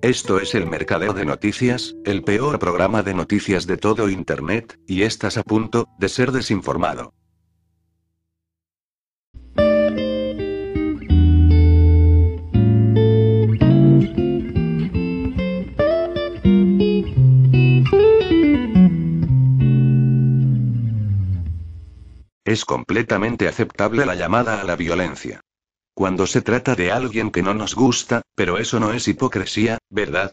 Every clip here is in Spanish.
Esto es el Mercadeo de Noticias, el peor programa de noticias de todo Internet, y estás a punto de ser desinformado. Es completamente aceptable la llamada a la violencia. Cuando se trata de alguien que no nos gusta, pero eso no es hipocresía, ¿verdad?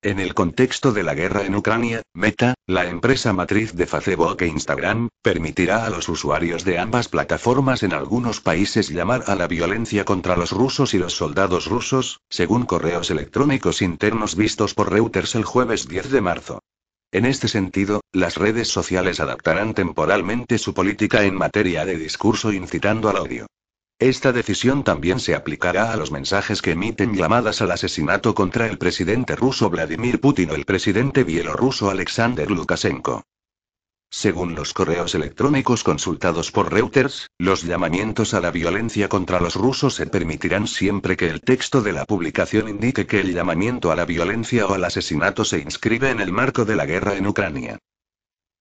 En el contexto de la guerra en Ucrania, Meta, la empresa matriz de Facebook e Instagram, permitirá a los usuarios de ambas plataformas en algunos países llamar a la violencia contra los rusos y los soldados rusos, según correos electrónicos internos vistos por Reuters el jueves 10 de marzo. En este sentido, las redes sociales adaptarán temporalmente su política en materia de discurso incitando al odio. Esta decisión también se aplicará a los mensajes que emiten llamadas al asesinato contra el presidente ruso Vladimir Putin o el presidente bielorruso Alexander Lukashenko. Según los correos electrónicos consultados por Reuters, los llamamientos a la violencia contra los rusos se permitirán siempre que el texto de la publicación indique que el llamamiento a la violencia o al asesinato se inscribe en el marco de la guerra en Ucrania.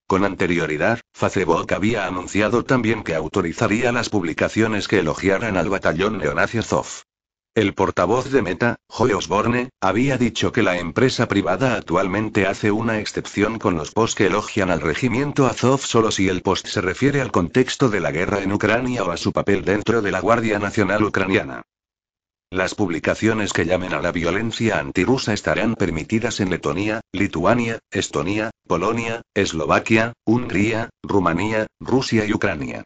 Con anterioridad, Facebook había anunciado también que autorizaría las publicaciones que elogiaran al batallón neonazi Azov. El portavoz de Meta, Joe Osborne, había dicho que la empresa privada actualmente hace una excepción con los posts que elogian al regimiento Azov solo si el post se refiere al contexto de la guerra en Ucrania o a su papel dentro de la Guardia Nacional Ucraniana. Las publicaciones que llamen a la violencia antirrusa estarán permitidas en Letonia, Lituania, Estonia, Polonia, Eslovaquia, Hungría, Rumanía, Rusia y Ucrania.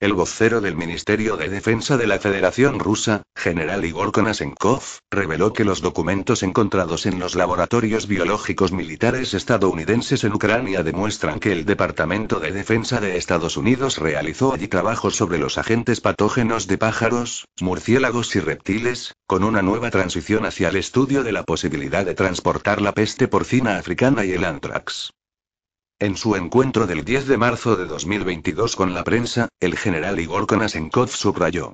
El vocero del Ministerio de Defensa de la Federación Rusa, general Igor Konashenkov, reveló que los documentos encontrados en los laboratorios biológicos militares estadounidenses en Ucrania demuestran que el Departamento de Defensa de Estados Unidos realizó allí trabajos sobre los agentes patógenos de pájaros, murciélagos y reptiles, con una nueva transición hacia el estudio de la posibilidad de transportar la peste porcina africana y el anthrax. En su encuentro del 10 de marzo de 2022 con la prensa, el general Igor Konashenkov subrayó.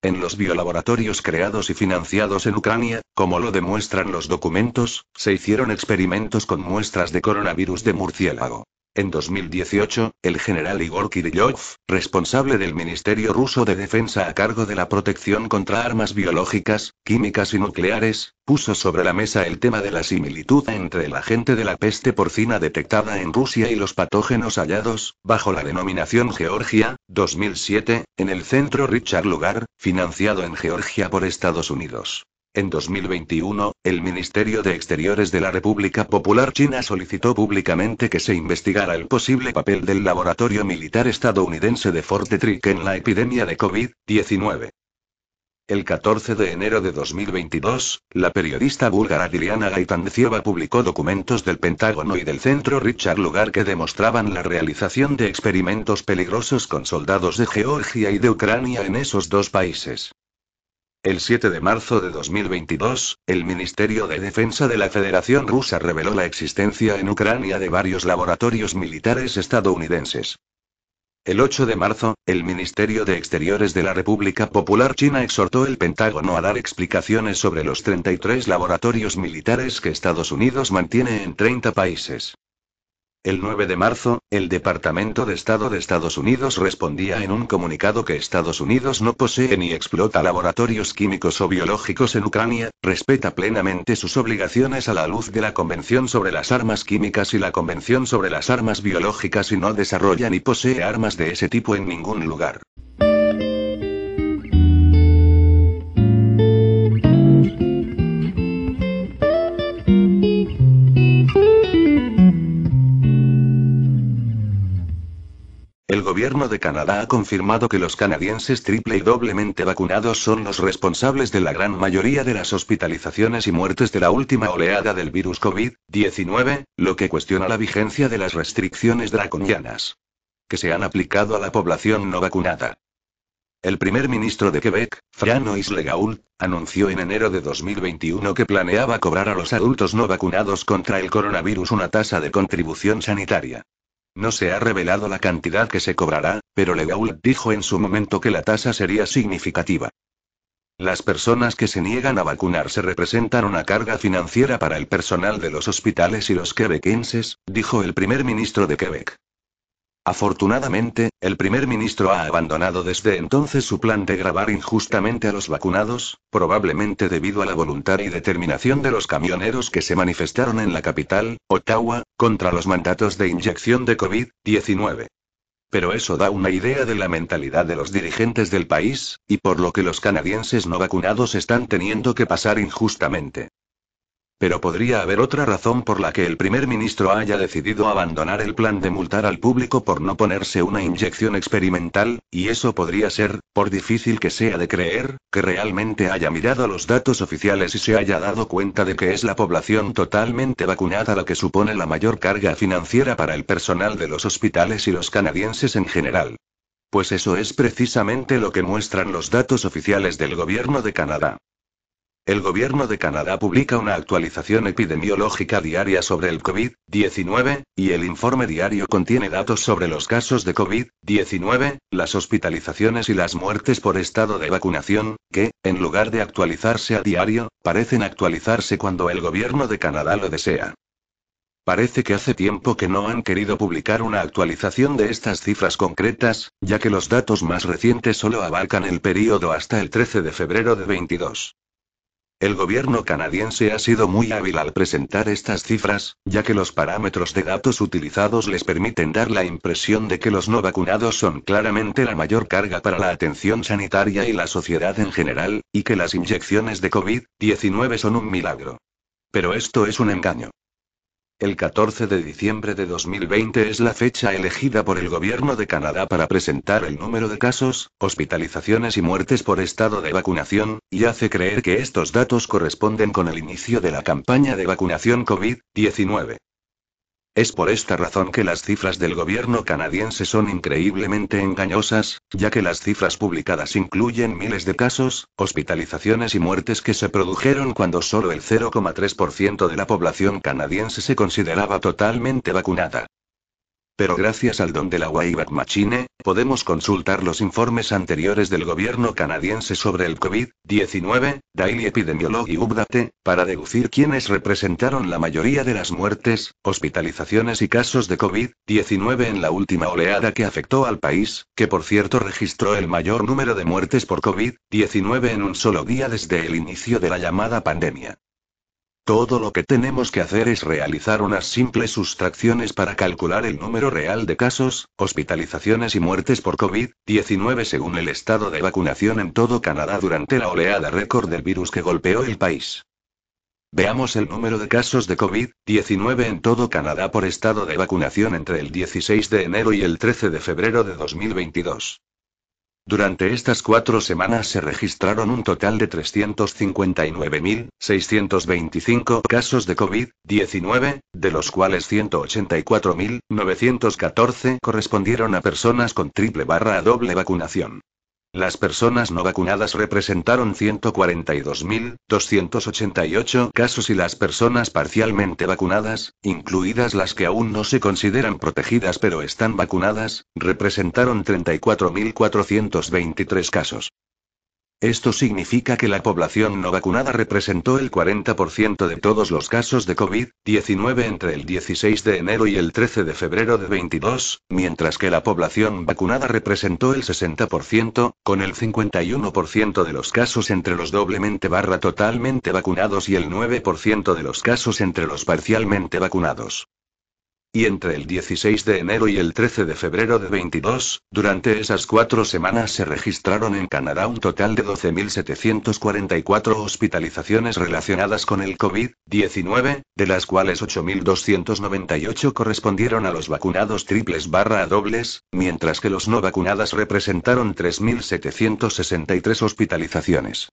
En los biolaboratorios creados y financiados en Ucrania, como lo demuestran los documentos, se hicieron experimentos con muestras de coronavirus de murciélago. En 2018, el general Igor Kirillov, responsable del Ministerio ruso de Defensa a cargo de la protección contra armas biológicas, químicas y nucleares, puso sobre la mesa el tema de la similitud entre el agente de la peste porcina detectada en Rusia y los patógenos hallados, bajo la denominación Georgia, 2007, en el centro Richard Lugar, financiado en Georgia por Estados Unidos. En 2021, el Ministerio de Exteriores de la República Popular China solicitó públicamente que se investigara el posible papel del laboratorio militar estadounidense de Fort Detrick en la epidemia de COVID-19. El 14 de enero de 2022, la periodista búlgara Diliana Gaitandzieva publicó documentos del Pentágono y del Centro Richard Lugar que demostraban la realización de experimentos peligrosos con soldados de Georgia y de Ucrania en esos dos países. El 7 de marzo de 2022, el Ministerio de Defensa de la Federación Rusa reveló la existencia en Ucrania de varios laboratorios militares estadounidenses. El 8 de marzo, el Ministerio de Exteriores de la República Popular China exhortó el Pentágono a dar explicaciones sobre los 33 laboratorios militares que Estados Unidos mantiene en 30 países. El 9 de marzo, el Departamento de Estado de Estados Unidos respondía en un comunicado que Estados Unidos no posee ni explota laboratorios químicos o biológicos en Ucrania, respeta plenamente sus obligaciones a la luz de la Convención sobre las Armas Químicas y la Convención sobre las Armas Biológicas y no desarrolla ni posee armas de ese tipo en ningún lugar. Gobierno de Canadá ha confirmado que los canadienses triple y doblemente vacunados son los responsables de la gran mayoría de las hospitalizaciones y muertes de la última oleada del virus COVID-19, lo que cuestiona la vigencia de las restricciones draconianas que se han aplicado a la población no vacunada. El primer ministro de Quebec, Franois Legault, anunció en enero de 2021 que planeaba cobrar a los adultos no vacunados contra el coronavirus una tasa de contribución sanitaria. No se ha revelado la cantidad que se cobrará, pero Legault dijo en su momento que la tasa sería significativa. Las personas que se niegan a vacunarse representan una carga financiera para el personal de los hospitales y los quebequenses, dijo el primer ministro de Quebec. Afortunadamente, el primer ministro ha abandonado desde entonces su plan de grabar injustamente a los vacunados, probablemente debido a la voluntad y determinación de los camioneros que se manifestaron en la capital, Ottawa, contra los mandatos de inyección de COVID-19. Pero eso da una idea de la mentalidad de los dirigentes del país, y por lo que los canadienses no vacunados están teniendo que pasar injustamente. Pero podría haber otra razón por la que el primer ministro haya decidido abandonar el plan de multar al público por no ponerse una inyección experimental, y eso podría ser, por difícil que sea de creer, que realmente haya mirado los datos oficiales y se haya dado cuenta de que es la población totalmente vacunada la que supone la mayor carga financiera para el personal de los hospitales y los canadienses en general. Pues eso es precisamente lo que muestran los datos oficiales del gobierno de Canadá. El gobierno de Canadá publica una actualización epidemiológica diaria sobre el COVID-19, y el informe diario contiene datos sobre los casos de COVID-19, las hospitalizaciones y las muertes por estado de vacunación, que, en lugar de actualizarse a diario, parecen actualizarse cuando el gobierno de Canadá lo desea. Parece que hace tiempo que no han querido publicar una actualización de estas cifras concretas, ya que los datos más recientes solo abarcan el período hasta el 13 de febrero de 22. El gobierno canadiense ha sido muy hábil al presentar estas cifras, ya que los parámetros de datos utilizados les permiten dar la impresión de que los no vacunados son claramente la mayor carga para la atención sanitaria y la sociedad en general, y que las inyecciones de COVID-19 son un milagro. Pero esto es un engaño. El 14 de diciembre de 2020 es la fecha elegida por el gobierno de Canadá para presentar el número de casos, hospitalizaciones y muertes por estado de vacunación, y hace creer que estos datos corresponden con el inicio de la campaña de vacunación COVID-19. Es por esta razón que las cifras del gobierno canadiense son increíblemente engañosas, ya que las cifras publicadas incluyen miles de casos, hospitalizaciones y muertes que se produjeron cuando solo el 0,3% de la población canadiense se consideraba totalmente vacunada. Pero gracias al don de la Wayback Machine, podemos consultar los informes anteriores del gobierno canadiense sobre el COVID-19, Daily Epidemiology Update, para deducir quiénes representaron la mayoría de las muertes, hospitalizaciones y casos de COVID-19 en la última oleada que afectó al país, que por cierto registró el mayor número de muertes por COVID-19 en un solo día desde el inicio de la llamada pandemia. Todo lo que tenemos que hacer es realizar unas simples sustracciones para calcular el número real de casos, hospitalizaciones y muertes por COVID-19 según el estado de vacunación en todo Canadá durante la oleada récord del virus que golpeó el país. Veamos el número de casos de COVID-19 en todo Canadá por estado de vacunación entre el 16 de enero y el 13 de febrero de 2022. Durante estas cuatro semanas se registraron un total de 359.625 casos de COVID-19, de los cuales 184.914 correspondieron a personas con triple barra a doble vacunación. Las personas no vacunadas representaron 142.288 casos y las personas parcialmente vacunadas, incluidas las que aún no se consideran protegidas pero están vacunadas, representaron 34.423 casos. Esto significa que la población no vacunada representó el 40% de todos los casos de COVID-19 entre el 16 de enero y el 13 de febrero de 22, mientras que la población vacunada representó el 60%, con el 51% de los casos entre los doblemente barra totalmente vacunados y el 9% de los casos entre los parcialmente vacunados. Y entre el 16 de enero y el 13 de febrero de 22, durante esas cuatro semanas se registraron en Canadá un total de 12.744 hospitalizaciones relacionadas con el COVID-19, de las cuales 8.298 correspondieron a los vacunados triples barra dobles, mientras que los no vacunadas representaron 3.763 hospitalizaciones.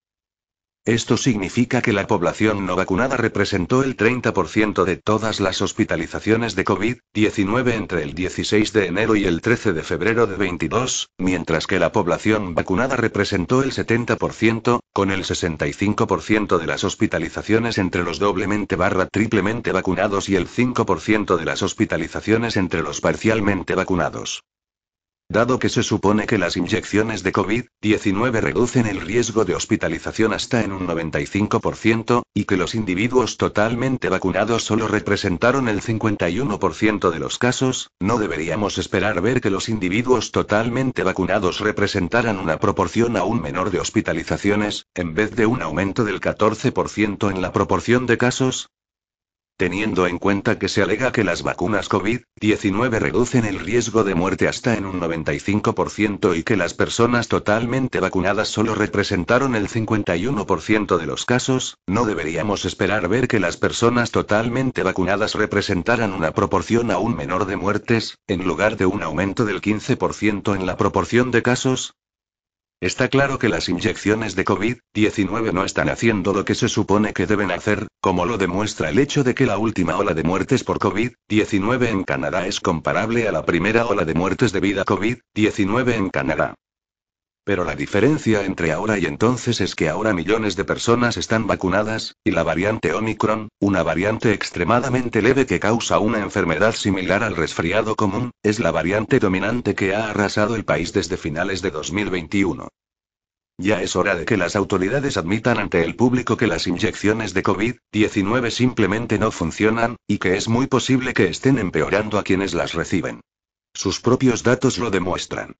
Esto significa que la población no vacunada representó el 30% de todas las hospitalizaciones de COVID-19 entre el 16 de enero y el 13 de febrero de 22, mientras que la población vacunada representó el 70%, con el 65% de las hospitalizaciones entre los doblemente barra triplemente vacunados y el 5% de las hospitalizaciones entre los parcialmente vacunados. Dado que se supone que las inyecciones de COVID-19 reducen el riesgo de hospitalización hasta en un 95%, y que los individuos totalmente vacunados solo representaron el 51% de los casos, no deberíamos esperar ver que los individuos totalmente vacunados representaran una proporción aún menor de hospitalizaciones, en vez de un aumento del 14% en la proporción de casos, Teniendo en cuenta que se alega que las vacunas COVID-19 reducen el riesgo de muerte hasta en un 95% y que las personas totalmente vacunadas solo representaron el 51% de los casos, no deberíamos esperar ver que las personas totalmente vacunadas representaran una proporción aún menor de muertes, en lugar de un aumento del 15% en la proporción de casos, Está claro que las inyecciones de COVID-19 no están haciendo lo que se supone que deben hacer, como lo demuestra el hecho de que la última ola de muertes por COVID-19 en Canadá es comparable a la primera ola de muertes debido a COVID-19 en Canadá. Pero la diferencia entre ahora y entonces es que ahora millones de personas están vacunadas, y la variante Omicron, una variante extremadamente leve que causa una enfermedad similar al resfriado común, es la variante dominante que ha arrasado el país desde finales de 2021. Ya es hora de que las autoridades admitan ante el público que las inyecciones de COVID-19 simplemente no funcionan, y que es muy posible que estén empeorando a quienes las reciben. Sus propios datos lo demuestran.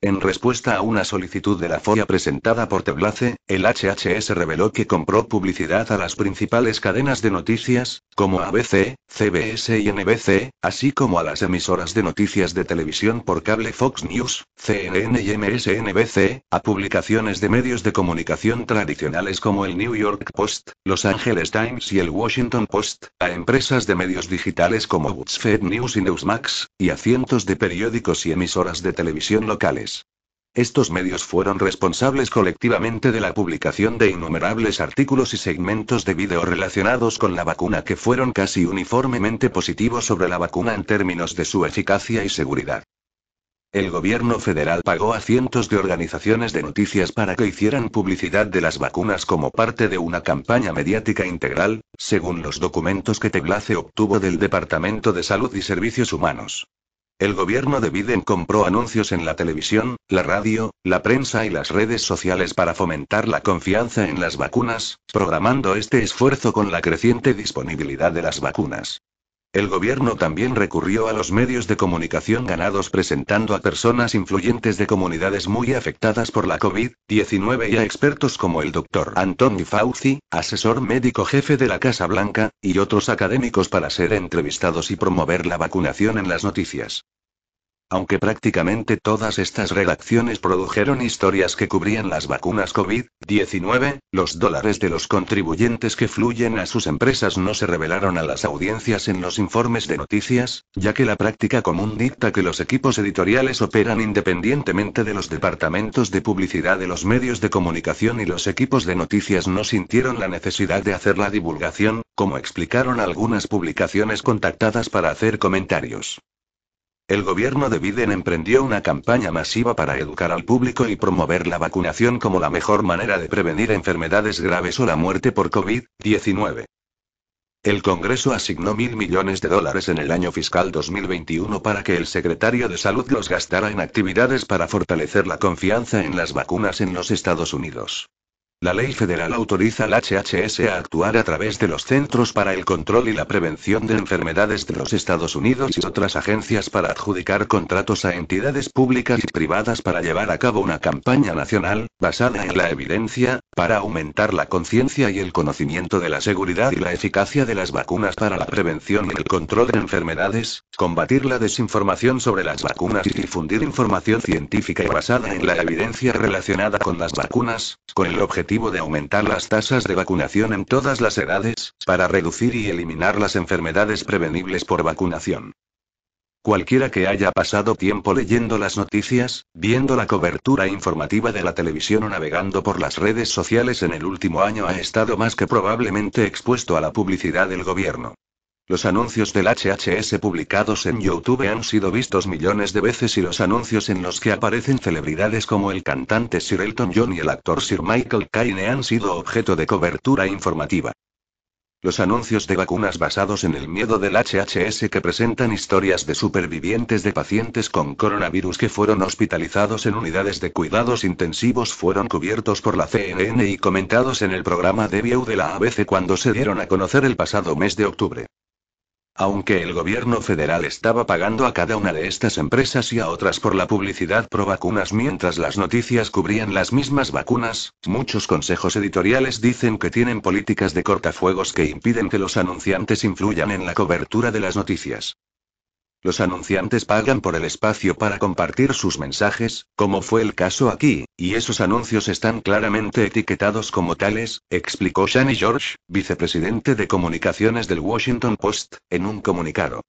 En respuesta a una solicitud de la FOIA presentada por Teblace, el HHS reveló que compró publicidad a las principales cadenas de noticias, como ABC, CBS y NBC, así como a las emisoras de noticias de televisión por cable Fox News, CNN y MSNBC, a publicaciones de medios de comunicación tradicionales como el New York Post, Los Angeles Times y el Washington Post, a empresas de medios digitales como BuzzFeed News y Newsmax, y a cientos de periódicos y emisoras de televisión locales. Estos medios fueron responsables colectivamente de la publicación de innumerables artículos y segmentos de vídeo relacionados con la vacuna que fueron casi uniformemente positivos sobre la vacuna en términos de su eficacia y seguridad. El gobierno federal pagó a cientos de organizaciones de noticias para que hicieran publicidad de las vacunas como parte de una campaña mediática integral, según los documentos que Teblace obtuvo del Departamento de Salud y Servicios Humanos. El gobierno de Biden compró anuncios en la televisión, la radio, la prensa y las redes sociales para fomentar la confianza en las vacunas, programando este esfuerzo con la creciente disponibilidad de las vacunas. El gobierno también recurrió a los medios de comunicación ganados presentando a personas influyentes de comunidades muy afectadas por la COVID-19 y a expertos como el Dr. Anthony Fauci, asesor médico jefe de la Casa Blanca, y otros académicos para ser entrevistados y promover la vacunación en las noticias. Aunque prácticamente todas estas redacciones produjeron historias que cubrían las vacunas COVID-19, los dólares de los contribuyentes que fluyen a sus empresas no se revelaron a las audiencias en los informes de noticias, ya que la práctica común dicta que los equipos editoriales operan independientemente de los departamentos de publicidad de los medios de comunicación y los equipos de noticias no sintieron la necesidad de hacer la divulgación, como explicaron algunas publicaciones contactadas para hacer comentarios. El gobierno de Biden emprendió una campaña masiva para educar al público y promover la vacunación como la mejor manera de prevenir enfermedades graves o la muerte por COVID-19. El Congreso asignó mil millones de dólares en el año fiscal 2021 para que el secretario de Salud los gastara en actividades para fortalecer la confianza en las vacunas en los Estados Unidos. La ley federal autoriza al HHS a actuar a través de los Centros para el Control y la Prevención de Enfermedades de los Estados Unidos y otras agencias para adjudicar contratos a entidades públicas y privadas para llevar a cabo una campaña nacional, basada en la evidencia, para aumentar la conciencia y el conocimiento de la seguridad y la eficacia de las vacunas para la prevención y el control de enfermedades, combatir la desinformación sobre las vacunas y difundir información científica y basada en la evidencia relacionada con las vacunas, con el objetivo de aumentar las tasas de vacunación en todas las edades, para reducir y eliminar las enfermedades prevenibles por vacunación. Cualquiera que haya pasado tiempo leyendo las noticias, viendo la cobertura informativa de la televisión o navegando por las redes sociales en el último año ha estado más que probablemente expuesto a la publicidad del gobierno. Los anuncios del HHS publicados en YouTube han sido vistos millones de veces y los anuncios en los que aparecen celebridades como el cantante Sir Elton John y el actor Sir Michael Caine han sido objeto de cobertura informativa. Los anuncios de vacunas basados en el miedo del HHS que presentan historias de supervivientes de pacientes con coronavirus que fueron hospitalizados en unidades de cuidados intensivos fueron cubiertos por la CNN y comentados en el programa de View de la ABC cuando se dieron a conocer el pasado mes de octubre. Aunque el gobierno federal estaba pagando a cada una de estas empresas y a otras por la publicidad pro vacunas mientras las noticias cubrían las mismas vacunas, muchos consejos editoriales dicen que tienen políticas de cortafuegos que impiden que los anunciantes influyan en la cobertura de las noticias. Los anunciantes pagan por el espacio para compartir sus mensajes, como fue el caso aquí, y esos anuncios están claramente etiquetados como tales, explicó Shani George, vicepresidente de comunicaciones del Washington Post, en un comunicado.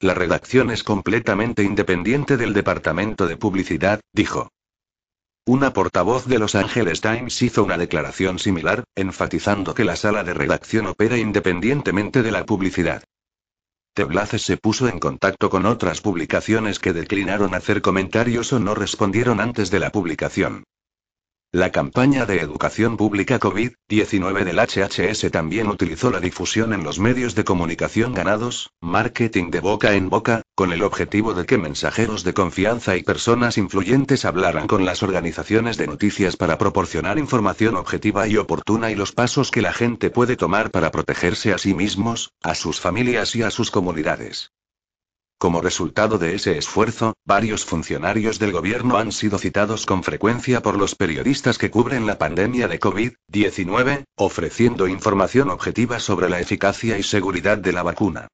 La redacción es completamente independiente del departamento de publicidad, dijo. Una portavoz de Los Angeles Times hizo una declaración similar, enfatizando que la sala de redacción opera independientemente de la publicidad. Teblaces se puso en contacto con otras publicaciones que declinaron hacer comentarios o no respondieron antes de la publicación. La campaña de educación pública COVID-19 del HHS también utilizó la difusión en los medios de comunicación ganados, marketing de boca en boca, con el objetivo de que mensajeros de confianza y personas influyentes hablaran con las organizaciones de noticias para proporcionar información objetiva y oportuna y los pasos que la gente puede tomar para protegerse a sí mismos, a sus familias y a sus comunidades. Como resultado de ese esfuerzo, varios funcionarios del gobierno han sido citados con frecuencia por los periodistas que cubren la pandemia de COVID-19, ofreciendo información objetiva sobre la eficacia y seguridad de la vacuna.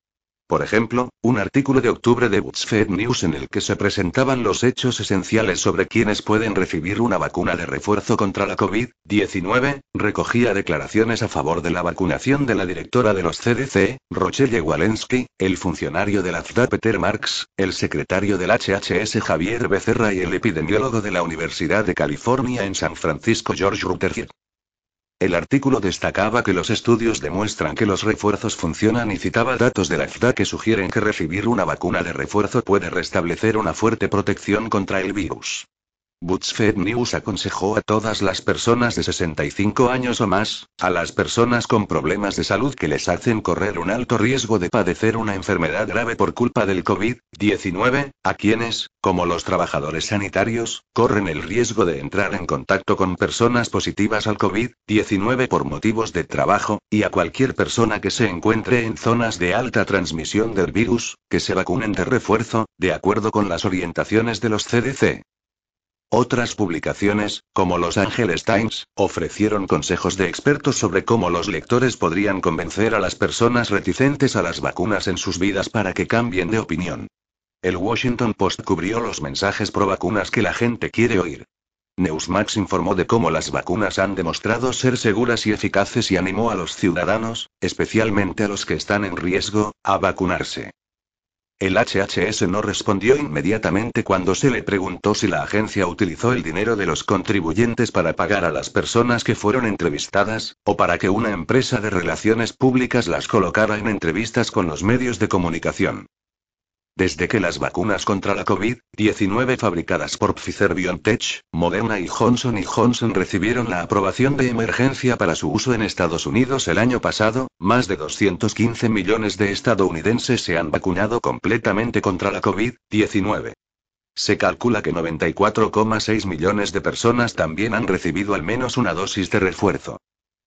Por ejemplo, un artículo de octubre de BuzzFeed News en el que se presentaban los hechos esenciales sobre quienes pueden recibir una vacuna de refuerzo contra la COVID-19, recogía declaraciones a favor de la vacunación de la directora de los CDC, Rochelle Walensky, el funcionario de la FDA Peter Marks, el secretario del HHS Javier Becerra y el epidemiólogo de la Universidad de California en San Francisco George Rutherford. El artículo destacaba que los estudios demuestran que los refuerzos funcionan y citaba datos de la FDA que sugieren que recibir una vacuna de refuerzo puede restablecer una fuerte protección contra el virus. BuzzFeed News aconsejó a todas las personas de 65 años o más, a las personas con problemas de salud que les hacen correr un alto riesgo de padecer una enfermedad grave por culpa del COVID-19, a quienes, como los trabajadores sanitarios, corren el riesgo de entrar en contacto con personas positivas al COVID-19 por motivos de trabajo, y a cualquier persona que se encuentre en zonas de alta transmisión del virus, que se vacunen de refuerzo, de acuerdo con las orientaciones de los CDC. Otras publicaciones, como Los Angeles Times, ofrecieron consejos de expertos sobre cómo los lectores podrían convencer a las personas reticentes a las vacunas en sus vidas para que cambien de opinión. El Washington Post cubrió los mensajes pro vacunas que la gente quiere oír. Newsmax informó de cómo las vacunas han demostrado ser seguras y eficaces y animó a los ciudadanos, especialmente a los que están en riesgo, a vacunarse. El HHS no respondió inmediatamente cuando se le preguntó si la agencia utilizó el dinero de los contribuyentes para pagar a las personas que fueron entrevistadas, o para que una empresa de relaciones públicas las colocara en entrevistas con los medios de comunicación. Desde que las vacunas contra la COVID-19 fabricadas por Pfizer BioNTech, Moderna y Johnson Johnson recibieron la aprobación de emergencia para su uso en Estados Unidos el año pasado, más de 215 millones de estadounidenses se han vacunado completamente contra la COVID-19. Se calcula que 94,6 millones de personas también han recibido al menos una dosis de refuerzo.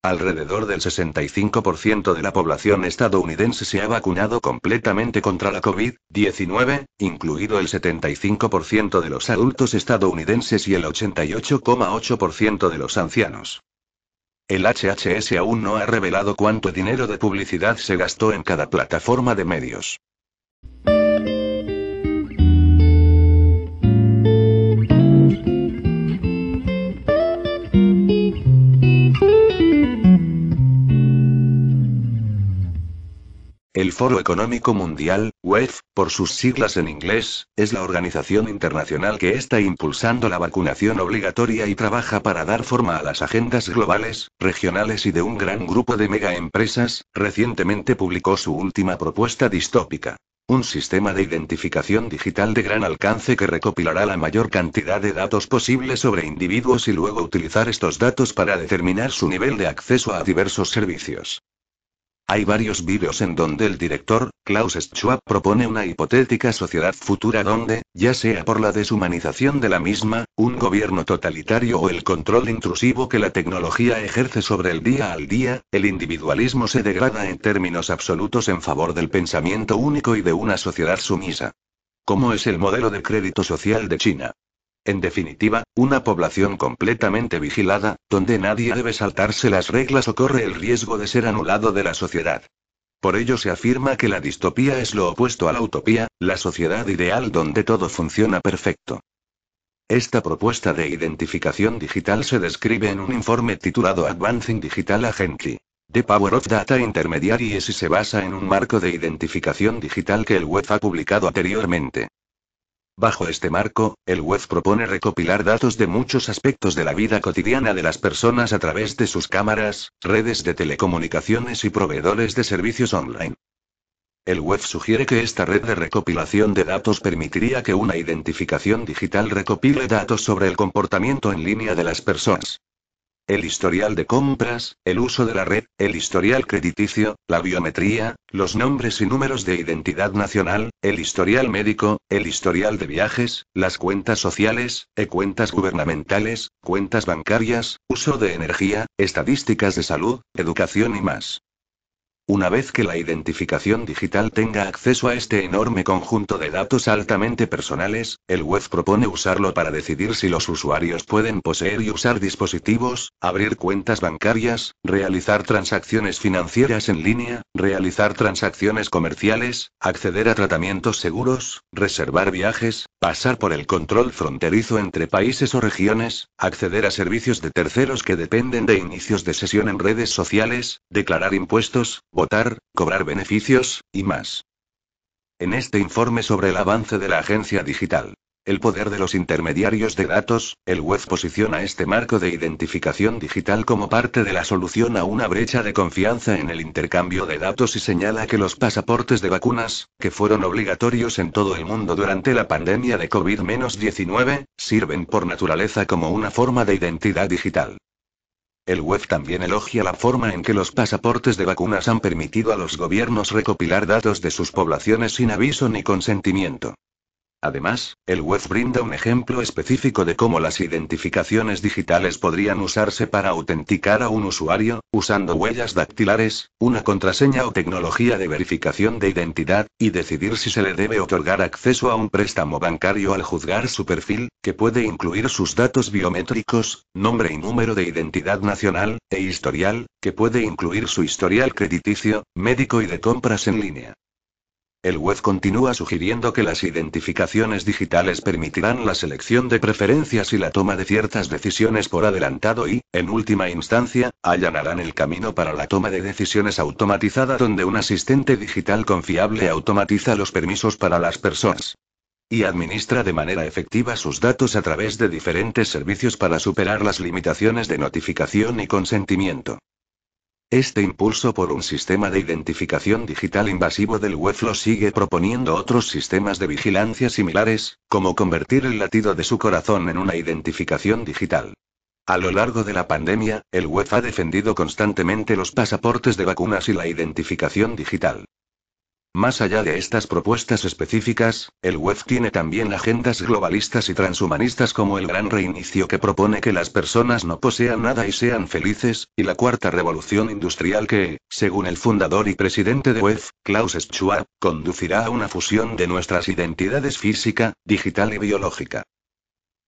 Alrededor del 65% de la población estadounidense se ha vacunado completamente contra la COVID-19, incluido el 75% de los adultos estadounidenses y el 88,8% de los ancianos. El HHS aún no ha revelado cuánto dinero de publicidad se gastó en cada plataforma de medios. El Foro Económico Mundial, WEF, por sus siglas en inglés, es la organización internacional que está impulsando la vacunación obligatoria y trabaja para dar forma a las agendas globales, regionales y de un gran grupo de megaempresas, recientemente publicó su última propuesta distópica. Un sistema de identificación digital de gran alcance que recopilará la mayor cantidad de datos posible sobre individuos y luego utilizar estos datos para determinar su nivel de acceso a diversos servicios. Hay varios vídeos en donde el director, Klaus Schwab, propone una hipotética sociedad futura donde, ya sea por la deshumanización de la misma, un gobierno totalitario o el control intrusivo que la tecnología ejerce sobre el día al día, el individualismo se degrada en términos absolutos en favor del pensamiento único y de una sociedad sumisa. ¿Cómo es el modelo de crédito social de China? En definitiva, una población completamente vigilada, donde nadie debe saltarse las reglas o corre el riesgo de ser anulado de la sociedad. Por ello se afirma que la distopía es lo opuesto a la utopía, la sociedad ideal donde todo funciona perfecto. Esta propuesta de identificación digital se describe en un informe titulado Advancing Digital Agency. The Power of Data Intermediaries y se basa en un marco de identificación digital que el web ha publicado anteriormente. Bajo este marco, el web propone recopilar datos de muchos aspectos de la vida cotidiana de las personas a través de sus cámaras, redes de telecomunicaciones y proveedores de servicios online. El web sugiere que esta red de recopilación de datos permitiría que una identificación digital recopile datos sobre el comportamiento en línea de las personas. El historial de compras, el uso de la red, el historial crediticio, la biometría, los nombres y números de identidad nacional, el historial médico, el historial de viajes, las cuentas sociales, e-cuentas gubernamentales, cuentas bancarias, uso de energía, estadísticas de salud, educación y más. Una vez que la identificación digital tenga acceso a este enorme conjunto de datos altamente personales, el web propone usarlo para decidir si los usuarios pueden poseer y usar dispositivos, abrir cuentas bancarias, realizar transacciones financieras en línea, realizar transacciones comerciales, acceder a tratamientos seguros, reservar viajes, pasar por el control fronterizo entre países o regiones, acceder a servicios de terceros que dependen de inicios de sesión en redes sociales, declarar impuestos, votar, cobrar beneficios, y más. En este informe sobre el avance de la agencia digital, el poder de los intermediarios de datos, el web posiciona este marco de identificación digital como parte de la solución a una brecha de confianza en el intercambio de datos y señala que los pasaportes de vacunas, que fueron obligatorios en todo el mundo durante la pandemia de COVID-19, sirven por naturaleza como una forma de identidad digital. El web también elogia la forma en que los pasaportes de vacunas han permitido a los gobiernos recopilar datos de sus poblaciones sin aviso ni consentimiento. Además, el web brinda un ejemplo específico de cómo las identificaciones digitales podrían usarse para autenticar a un usuario, usando huellas dactilares, una contraseña o tecnología de verificación de identidad, y decidir si se le debe otorgar acceso a un préstamo bancario al juzgar su perfil, que puede incluir sus datos biométricos, nombre y número de identidad nacional, e historial, que puede incluir su historial crediticio, médico y de compras en línea. El web continúa sugiriendo que las identificaciones digitales permitirán la selección de preferencias y la toma de ciertas decisiones por adelantado y, en última instancia, allanarán el camino para la toma de decisiones automatizada donde un asistente digital confiable automatiza los permisos para las personas y administra de manera efectiva sus datos a través de diferentes servicios para superar las limitaciones de notificación y consentimiento. Este impulso por un sistema de identificación digital invasivo del web lo sigue proponiendo otros sistemas de vigilancia similares, como convertir el latido de su corazón en una identificación digital. A lo largo de la pandemia, el web ha defendido constantemente los pasaportes de vacunas y la identificación digital. Más allá de estas propuestas específicas, el web tiene también agendas globalistas y transhumanistas como el gran reinicio que propone que las personas no posean nada y sean felices, y la cuarta revolución industrial que, según el fundador y presidente de web, Klaus Schwab, conducirá a una fusión de nuestras identidades física, digital y biológica.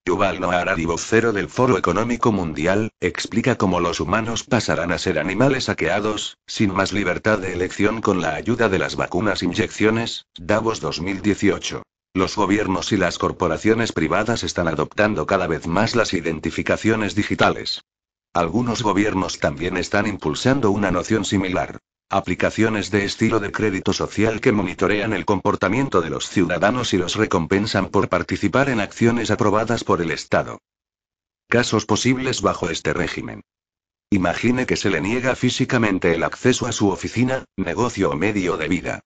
Yuval Noah Harari, vocero del Foro Económico Mundial, explica cómo los humanos pasarán a ser animales saqueados, sin más libertad de elección con la ayuda de las vacunas inyecciones, Davos 2018. Los gobiernos y las corporaciones privadas están adoptando cada vez más las identificaciones digitales. Algunos gobiernos también están impulsando una noción similar. Aplicaciones de estilo de crédito social que monitorean el comportamiento de los ciudadanos y los recompensan por participar en acciones aprobadas por el Estado. Casos posibles bajo este régimen. Imagine que se le niega físicamente el acceso a su oficina, negocio o medio de vida.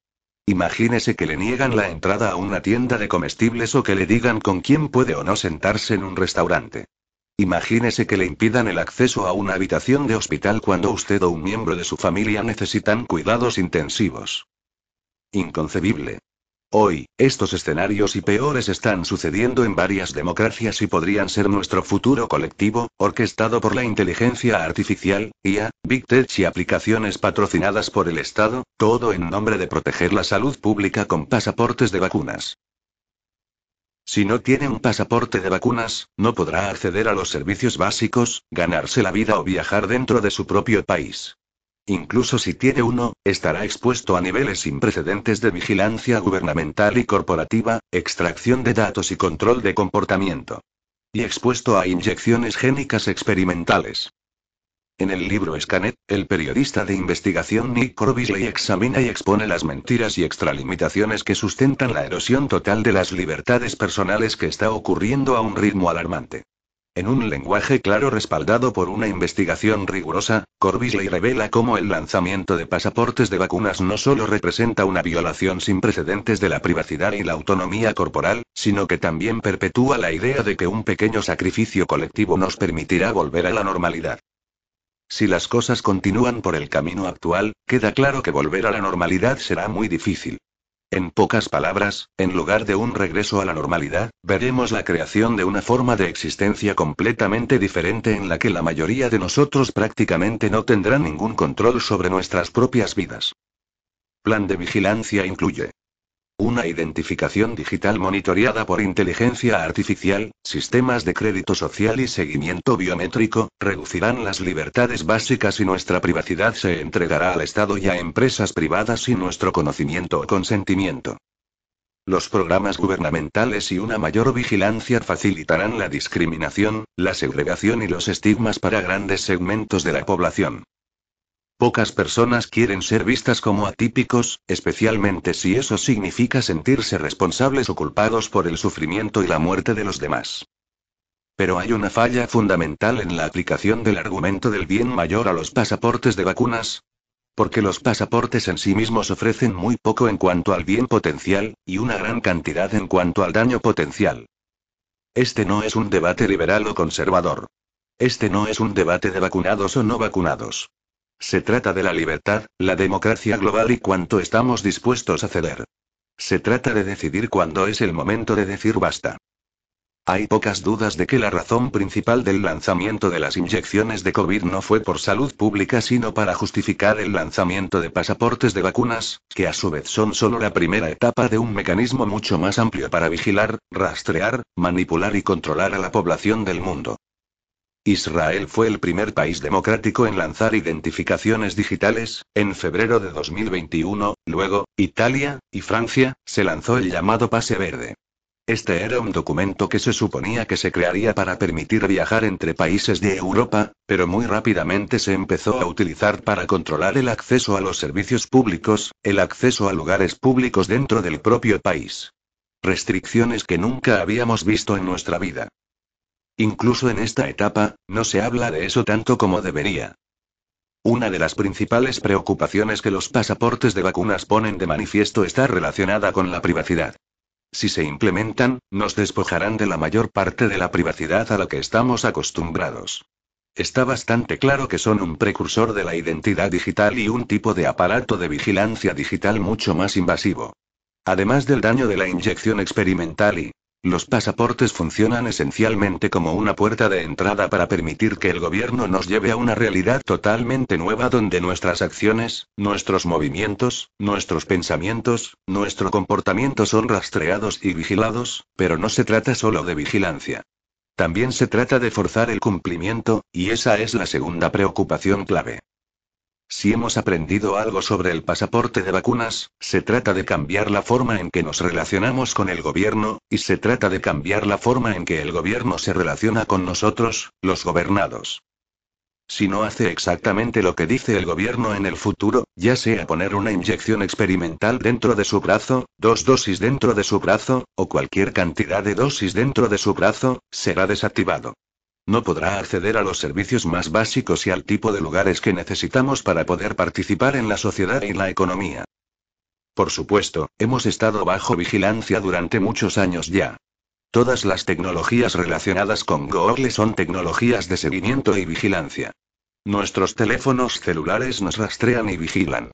Imagínese que le niegan la entrada a una tienda de comestibles o que le digan con quién puede o no sentarse en un restaurante. Imagínese que le impidan el acceso a una habitación de hospital cuando usted o un miembro de su familia necesitan cuidados intensivos. Inconcebible. Hoy, estos escenarios y peores están sucediendo en varias democracias y podrían ser nuestro futuro colectivo, orquestado por la inteligencia artificial, IA, Big Tech y aplicaciones patrocinadas por el Estado, todo en nombre de proteger la salud pública con pasaportes de vacunas. Si no tiene un pasaporte de vacunas, no podrá acceder a los servicios básicos, ganarse la vida o viajar dentro de su propio país. Incluso si tiene uno, estará expuesto a niveles sin precedentes de vigilancia gubernamental y corporativa, extracción de datos y control de comportamiento. Y expuesto a inyecciones génicas experimentales. En el libro Scanet, el periodista de investigación Nick Corbisley examina y expone las mentiras y extralimitaciones que sustentan la erosión total de las libertades personales que está ocurriendo a un ritmo alarmante. En un lenguaje claro respaldado por una investigación rigurosa, Corbisley revela cómo el lanzamiento de pasaportes de vacunas no solo representa una violación sin precedentes de la privacidad y la autonomía corporal, sino que también perpetúa la idea de que un pequeño sacrificio colectivo nos permitirá volver a la normalidad. Si las cosas continúan por el camino actual, queda claro que volver a la normalidad será muy difícil. En pocas palabras, en lugar de un regreso a la normalidad, veremos la creación de una forma de existencia completamente diferente en la que la mayoría de nosotros prácticamente no tendrán ningún control sobre nuestras propias vidas. Plan de vigilancia incluye una identificación digital monitoreada por inteligencia artificial, sistemas de crédito social y seguimiento biométrico, reducirán las libertades básicas y nuestra privacidad se entregará al Estado y a empresas privadas sin nuestro conocimiento o consentimiento. Los programas gubernamentales y una mayor vigilancia facilitarán la discriminación, la segregación y los estigmas para grandes segmentos de la población. Pocas personas quieren ser vistas como atípicos, especialmente si eso significa sentirse responsables o culpados por el sufrimiento y la muerte de los demás. Pero hay una falla fundamental en la aplicación del argumento del bien mayor a los pasaportes de vacunas. Porque los pasaportes en sí mismos ofrecen muy poco en cuanto al bien potencial, y una gran cantidad en cuanto al daño potencial. Este no es un debate liberal o conservador. Este no es un debate de vacunados o no vacunados. Se trata de la libertad, la democracia global y cuánto estamos dispuestos a ceder. Se trata de decidir cuándo es el momento de decir basta. Hay pocas dudas de que la razón principal del lanzamiento de las inyecciones de COVID no fue por salud pública sino para justificar el lanzamiento de pasaportes de vacunas, que a su vez son solo la primera etapa de un mecanismo mucho más amplio para vigilar, rastrear, manipular y controlar a la población del mundo. Israel fue el primer país democrático en lanzar identificaciones digitales, en febrero de 2021, luego, Italia, y Francia, se lanzó el llamado Pase Verde. Este era un documento que se suponía que se crearía para permitir viajar entre países de Europa, pero muy rápidamente se empezó a utilizar para controlar el acceso a los servicios públicos, el acceso a lugares públicos dentro del propio país. Restricciones que nunca habíamos visto en nuestra vida. Incluso en esta etapa, no se habla de eso tanto como debería. Una de las principales preocupaciones que los pasaportes de vacunas ponen de manifiesto está relacionada con la privacidad. Si se implementan, nos despojarán de la mayor parte de la privacidad a la que estamos acostumbrados. Está bastante claro que son un precursor de la identidad digital y un tipo de aparato de vigilancia digital mucho más invasivo. Además del daño de la inyección experimental y, los pasaportes funcionan esencialmente como una puerta de entrada para permitir que el gobierno nos lleve a una realidad totalmente nueva donde nuestras acciones, nuestros movimientos, nuestros pensamientos, nuestro comportamiento son rastreados y vigilados, pero no se trata solo de vigilancia. También se trata de forzar el cumplimiento, y esa es la segunda preocupación clave. Si hemos aprendido algo sobre el pasaporte de vacunas, se trata de cambiar la forma en que nos relacionamos con el gobierno, y se trata de cambiar la forma en que el gobierno se relaciona con nosotros, los gobernados. Si no hace exactamente lo que dice el gobierno en el futuro, ya sea poner una inyección experimental dentro de su brazo, dos dosis dentro de su brazo, o cualquier cantidad de dosis dentro de su brazo, será desactivado. No podrá acceder a los servicios más básicos y al tipo de lugares que necesitamos para poder participar en la sociedad y la economía. Por supuesto, hemos estado bajo vigilancia durante muchos años ya. Todas las tecnologías relacionadas con Google son tecnologías de seguimiento y vigilancia. Nuestros teléfonos celulares nos rastrean y vigilan.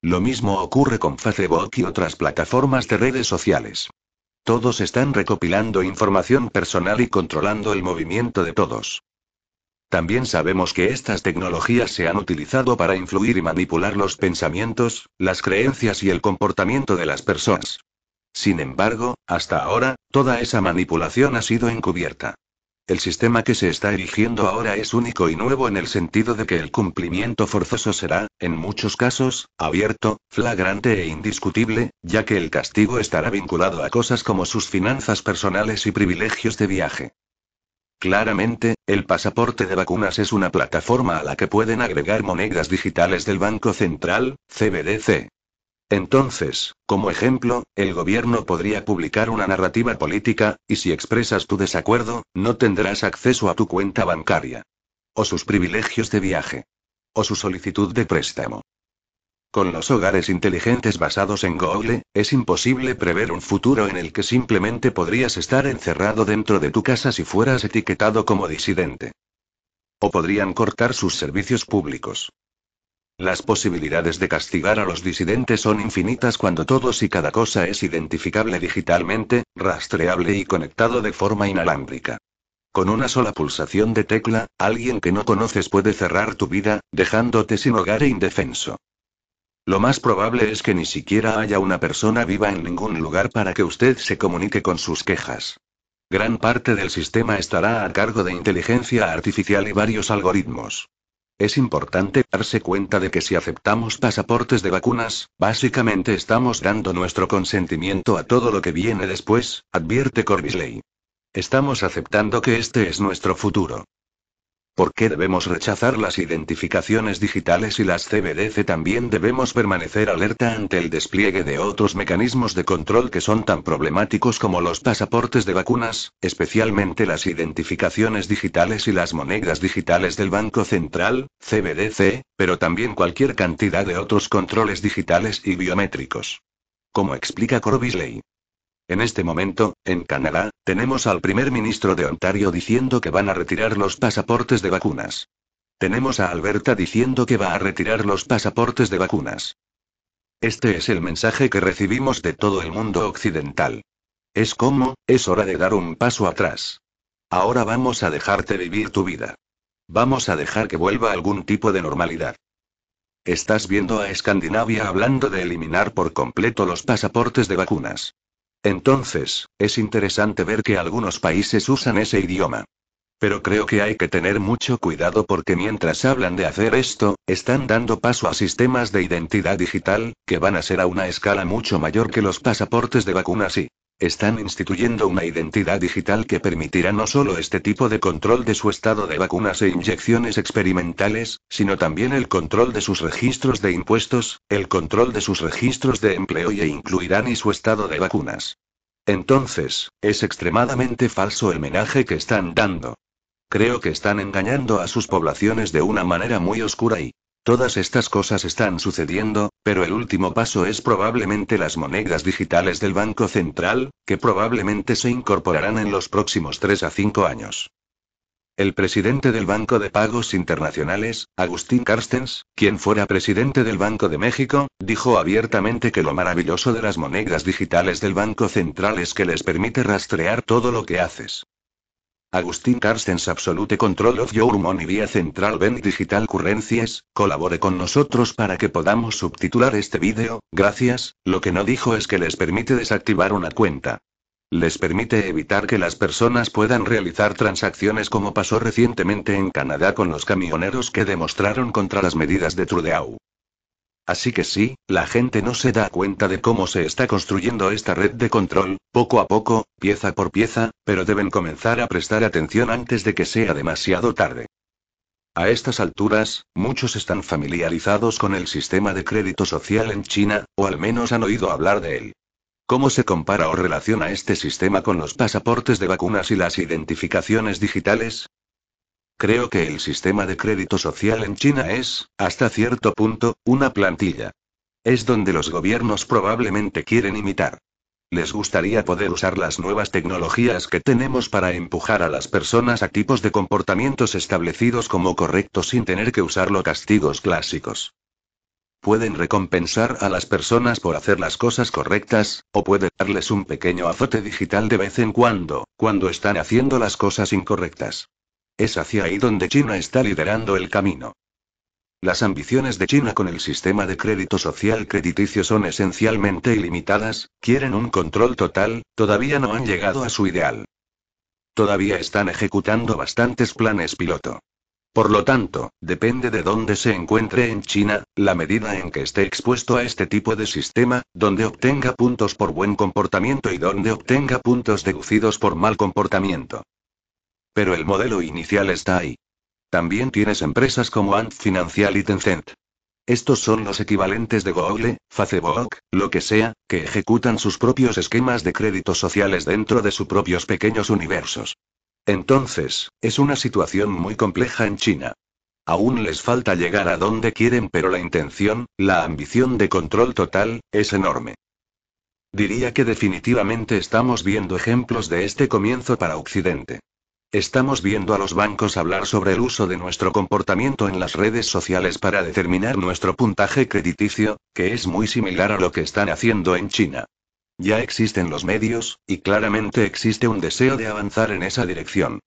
Lo mismo ocurre con Facebook y otras plataformas de redes sociales. Todos están recopilando información personal y controlando el movimiento de todos. También sabemos que estas tecnologías se han utilizado para influir y manipular los pensamientos, las creencias y el comportamiento de las personas. Sin embargo, hasta ahora, toda esa manipulación ha sido encubierta. El sistema que se está erigiendo ahora es único y nuevo en el sentido de que el cumplimiento forzoso será, en muchos casos, abierto, flagrante e indiscutible, ya que el castigo estará vinculado a cosas como sus finanzas personales y privilegios de viaje. Claramente, el pasaporte de vacunas es una plataforma a la que pueden agregar monedas digitales del Banco Central, CBDC. Entonces, como ejemplo, el gobierno podría publicar una narrativa política, y si expresas tu desacuerdo, no tendrás acceso a tu cuenta bancaria. O sus privilegios de viaje. O su solicitud de préstamo. Con los hogares inteligentes basados en Google, es imposible prever un futuro en el que simplemente podrías estar encerrado dentro de tu casa si fueras etiquetado como disidente. O podrían cortar sus servicios públicos. Las posibilidades de castigar a los disidentes son infinitas cuando todos y cada cosa es identificable digitalmente, rastreable y conectado de forma inalámbrica. Con una sola pulsación de tecla, alguien que no conoces puede cerrar tu vida, dejándote sin hogar e indefenso. Lo más probable es que ni siquiera haya una persona viva en ningún lugar para que usted se comunique con sus quejas. Gran parte del sistema estará a cargo de inteligencia artificial y varios algoritmos. Es importante darse cuenta de que si aceptamos pasaportes de vacunas, básicamente estamos dando nuestro consentimiento a todo lo que viene después, advierte Corbisley. Estamos aceptando que este es nuestro futuro. ¿Por qué debemos rechazar las identificaciones digitales y las CBDC? También debemos permanecer alerta ante el despliegue de otros mecanismos de control que son tan problemáticos como los pasaportes de vacunas, especialmente las identificaciones digitales y las monedas digitales del Banco Central, CBDC, pero también cualquier cantidad de otros controles digitales y biométricos. Como explica Corbisley, en este momento, en Canadá, tenemos al primer ministro de Ontario diciendo que van a retirar los pasaportes de vacunas. Tenemos a Alberta diciendo que va a retirar los pasaportes de vacunas. Este es el mensaje que recibimos de todo el mundo occidental. Es como, es hora de dar un paso atrás. Ahora vamos a dejarte vivir tu vida. Vamos a dejar que vuelva algún tipo de normalidad. Estás viendo a Escandinavia hablando de eliminar por completo los pasaportes de vacunas. Entonces, es interesante ver que algunos países usan ese idioma. Pero creo que hay que tener mucho cuidado porque mientras hablan de hacer esto, están dando paso a sistemas de identidad digital, que van a ser a una escala mucho mayor que los pasaportes de vacunas y están instituyendo una identidad digital que permitirá no solo este tipo de control de su estado de vacunas e inyecciones experimentales, sino también el control de sus registros de impuestos, el control de sus registros de empleo y e incluirán y su estado de vacunas. Entonces, es extremadamente falso el menaje que están dando. Creo que están engañando a sus poblaciones de una manera muy oscura y Todas estas cosas están sucediendo, pero el último paso es probablemente las monedas digitales del Banco Central, que probablemente se incorporarán en los próximos 3 a 5 años. El presidente del Banco de Pagos Internacionales, Agustín Carstens, quien fuera presidente del Banco de México, dijo abiertamente que lo maravilloso de las monedas digitales del Banco Central es que les permite rastrear todo lo que haces. Agustín Carstens Absolute Control of Your Money vía Central Bank Digital Currencies, colabore con nosotros para que podamos subtitular este vídeo, gracias, lo que no dijo es que les permite desactivar una cuenta. Les permite evitar que las personas puedan realizar transacciones como pasó recientemente en Canadá con los camioneros que demostraron contra las medidas de Trudeau. Así que sí, la gente no se da cuenta de cómo se está construyendo esta red de control, poco a poco, pieza por pieza, pero deben comenzar a prestar atención antes de que sea demasiado tarde. A estas alturas, muchos están familiarizados con el sistema de crédito social en China, o al menos han oído hablar de él. ¿Cómo se compara o relaciona este sistema con los pasaportes de vacunas y las identificaciones digitales? Creo que el sistema de crédito social en China es, hasta cierto punto, una plantilla. Es donde los gobiernos probablemente quieren imitar. Les gustaría poder usar las nuevas tecnologías que tenemos para empujar a las personas a tipos de comportamientos establecidos como correctos sin tener que usar los castigos clásicos. Pueden recompensar a las personas por hacer las cosas correctas, o puede darles un pequeño azote digital de vez en cuando, cuando están haciendo las cosas incorrectas. Es hacia ahí donde China está liderando el camino. Las ambiciones de China con el sistema de crédito social crediticio son esencialmente ilimitadas, quieren un control total, todavía no han llegado a su ideal. Todavía están ejecutando bastantes planes piloto. Por lo tanto, depende de dónde se encuentre en China, la medida en que esté expuesto a este tipo de sistema, donde obtenga puntos por buen comportamiento y donde obtenga puntos deducidos por mal comportamiento. Pero el modelo inicial está ahí. También tienes empresas como Ant Financial y Tencent. Estos son los equivalentes de Google, Facebook, lo que sea, que ejecutan sus propios esquemas de créditos sociales dentro de sus propios pequeños universos. Entonces, es una situación muy compleja en China. Aún les falta llegar a donde quieren, pero la intención, la ambición de control total, es enorme. Diría que definitivamente estamos viendo ejemplos de este comienzo para Occidente. Estamos viendo a los bancos hablar sobre el uso de nuestro comportamiento en las redes sociales para determinar nuestro puntaje crediticio, que es muy similar a lo que están haciendo en China. Ya existen los medios, y claramente existe un deseo de avanzar en esa dirección.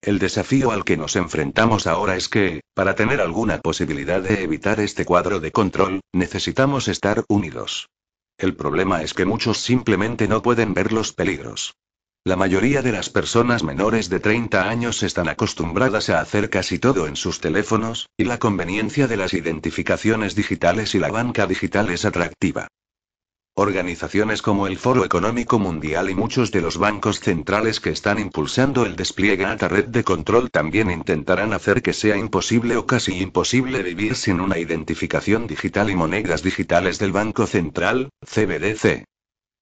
El desafío al que nos enfrentamos ahora es que, para tener alguna posibilidad de evitar este cuadro de control, necesitamos estar unidos. El problema es que muchos simplemente no pueden ver los peligros. La mayoría de las personas menores de 30 años están acostumbradas a hacer casi todo en sus teléfonos, y la conveniencia de las identificaciones digitales y la banca digital es atractiva. Organizaciones como el Foro Económico Mundial y muchos de los bancos centrales que están impulsando el despliegue a esta red de control también intentarán hacer que sea imposible o casi imposible vivir sin una identificación digital y monedas digitales del Banco Central, CBDC.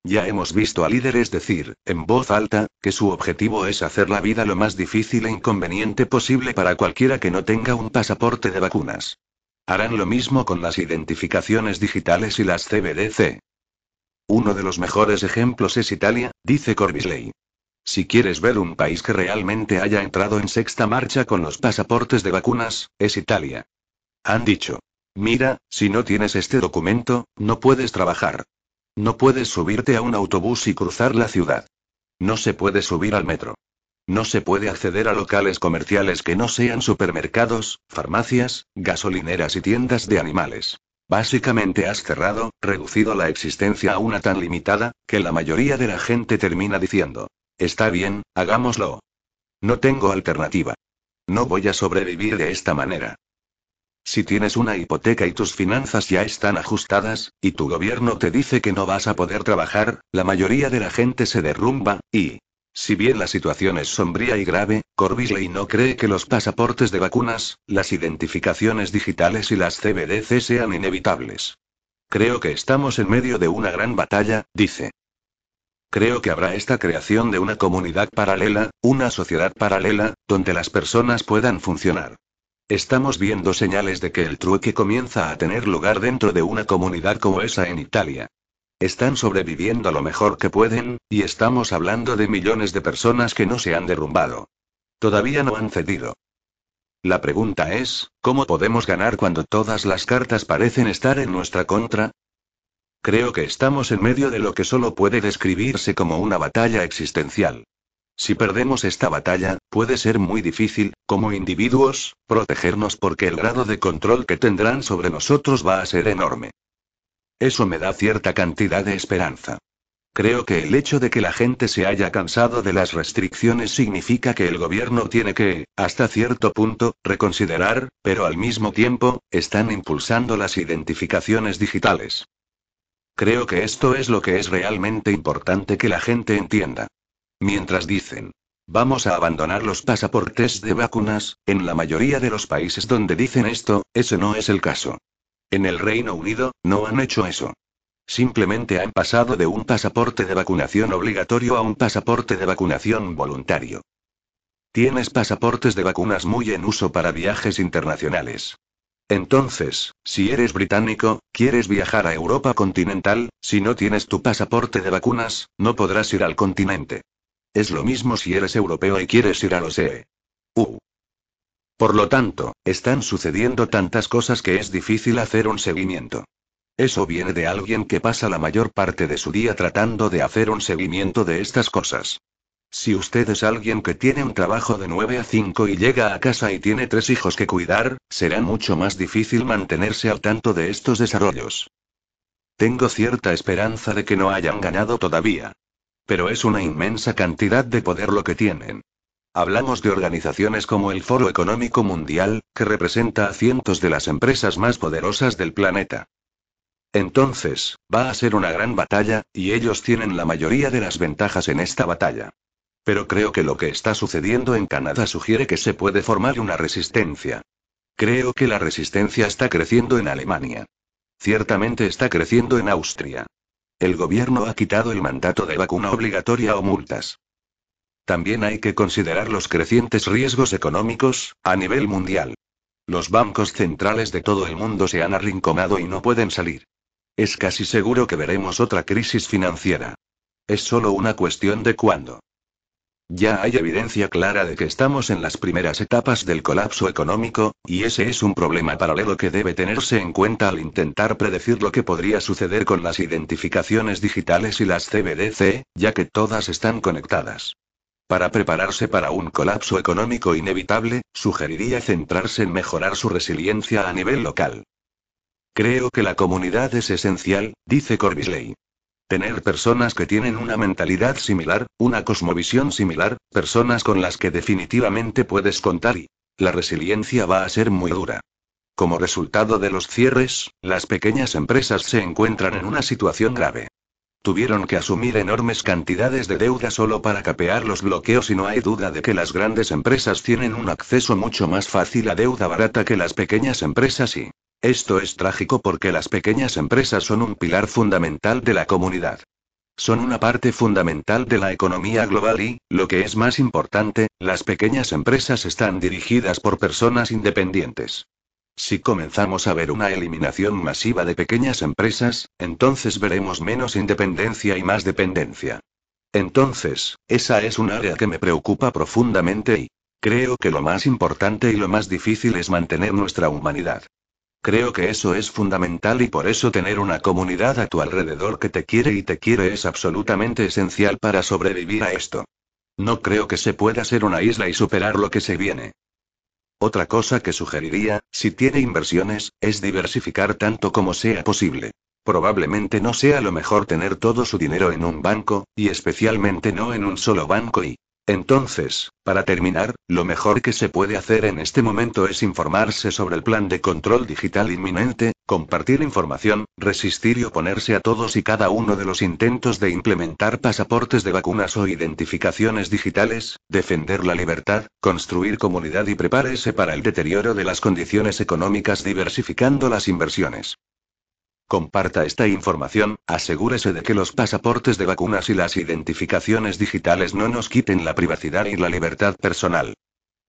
Ya hemos visto a líderes decir, en voz alta, que su objetivo es hacer la vida lo más difícil e inconveniente posible para cualquiera que no tenga un pasaporte de vacunas. Harán lo mismo con las identificaciones digitales y las CBDC. Uno de los mejores ejemplos es Italia, dice Corbisley. Si quieres ver un país que realmente haya entrado en sexta marcha con los pasaportes de vacunas, es Italia. Han dicho. Mira, si no tienes este documento, no puedes trabajar. No puedes subirte a un autobús y cruzar la ciudad. No se puede subir al metro. No se puede acceder a locales comerciales que no sean supermercados, farmacias, gasolineras y tiendas de animales. Básicamente has cerrado, reducido la existencia a una tan limitada, que la mayoría de la gente termina diciendo, está bien, hagámoslo. No tengo alternativa. No voy a sobrevivir de esta manera. Si tienes una hipoteca y tus finanzas ya están ajustadas, y tu gobierno te dice que no vas a poder trabajar, la mayoría de la gente se derrumba, y, si bien la situación es sombría y grave, Corbisley no cree que los pasaportes de vacunas, las identificaciones digitales y las CBDC sean inevitables. Creo que estamos en medio de una gran batalla, dice. Creo que habrá esta creación de una comunidad paralela, una sociedad paralela, donde las personas puedan funcionar. Estamos viendo señales de que el trueque comienza a tener lugar dentro de una comunidad como esa en Italia. Están sobreviviendo lo mejor que pueden, y estamos hablando de millones de personas que no se han derrumbado. Todavía no han cedido. La pregunta es, ¿cómo podemos ganar cuando todas las cartas parecen estar en nuestra contra? Creo que estamos en medio de lo que solo puede describirse como una batalla existencial. Si perdemos esta batalla, puede ser muy difícil, como individuos, protegernos porque el grado de control que tendrán sobre nosotros va a ser enorme. Eso me da cierta cantidad de esperanza. Creo que el hecho de que la gente se haya cansado de las restricciones significa que el gobierno tiene que, hasta cierto punto, reconsiderar, pero al mismo tiempo, están impulsando las identificaciones digitales. Creo que esto es lo que es realmente importante que la gente entienda. Mientras dicen, vamos a abandonar los pasaportes de vacunas, en la mayoría de los países donde dicen esto, ese no es el caso. En el Reino Unido, no han hecho eso. Simplemente han pasado de un pasaporte de vacunación obligatorio a un pasaporte de vacunación voluntario. Tienes pasaportes de vacunas muy en uso para viajes internacionales. Entonces, si eres británico, quieres viajar a Europa continental, si no tienes tu pasaporte de vacunas, no podrás ir al continente. Es lo mismo si eres europeo y quieres ir a los E. U. Por lo tanto, están sucediendo tantas cosas que es difícil hacer un seguimiento. Eso viene de alguien que pasa la mayor parte de su día tratando de hacer un seguimiento de estas cosas. Si usted es alguien que tiene un trabajo de 9 a 5 y llega a casa y tiene tres hijos que cuidar, será mucho más difícil mantenerse al tanto de estos desarrollos. Tengo cierta esperanza de que no hayan ganado todavía. Pero es una inmensa cantidad de poder lo que tienen. Hablamos de organizaciones como el Foro Económico Mundial, que representa a cientos de las empresas más poderosas del planeta. Entonces, va a ser una gran batalla, y ellos tienen la mayoría de las ventajas en esta batalla. Pero creo que lo que está sucediendo en Canadá sugiere que se puede formar una resistencia. Creo que la resistencia está creciendo en Alemania. Ciertamente está creciendo en Austria. El gobierno ha quitado el mandato de vacuna obligatoria o multas. También hay que considerar los crecientes riesgos económicos, a nivel mundial. Los bancos centrales de todo el mundo se han arrinconado y no pueden salir. Es casi seguro que veremos otra crisis financiera. Es solo una cuestión de cuándo. Ya hay evidencia clara de que estamos en las primeras etapas del colapso económico, y ese es un problema paralelo que debe tenerse en cuenta al intentar predecir lo que podría suceder con las identificaciones digitales y las CBDC, ya que todas están conectadas. Para prepararse para un colapso económico inevitable, sugeriría centrarse en mejorar su resiliencia a nivel local. Creo que la comunidad es esencial, dice Corbisley. Tener personas que tienen una mentalidad similar, una cosmovisión similar, personas con las que definitivamente puedes contar y la resiliencia va a ser muy dura. Como resultado de los cierres, las pequeñas empresas se encuentran en una situación grave. Tuvieron que asumir enormes cantidades de deuda solo para capear los bloqueos y no hay duda de que las grandes empresas tienen un acceso mucho más fácil a deuda barata que las pequeñas empresas y esto es trágico porque las pequeñas empresas son un pilar fundamental de la comunidad. Son una parte fundamental de la economía global y, lo que es más importante, las pequeñas empresas están dirigidas por personas independientes. Si comenzamos a ver una eliminación masiva de pequeñas empresas, entonces veremos menos independencia y más dependencia. Entonces, esa es un área que me preocupa profundamente y creo que lo más importante y lo más difícil es mantener nuestra humanidad. Creo que eso es fundamental y por eso tener una comunidad a tu alrededor que te quiere y te quiere es absolutamente esencial para sobrevivir a esto. No creo que se pueda ser una isla y superar lo que se viene. Otra cosa que sugeriría, si tiene inversiones, es diversificar tanto como sea posible. Probablemente no sea lo mejor tener todo su dinero en un banco, y especialmente no en un solo banco y entonces, para terminar, lo mejor que se puede hacer en este momento es informarse sobre el plan de control digital inminente, compartir información, resistir y oponerse a todos y cada uno de los intentos de implementar pasaportes de vacunas o identificaciones digitales, defender la libertad, construir comunidad y prepárese para el deterioro de las condiciones económicas diversificando las inversiones. Comparta esta información, asegúrese de que los pasaportes de vacunas y las identificaciones digitales no nos quiten la privacidad y la libertad personal.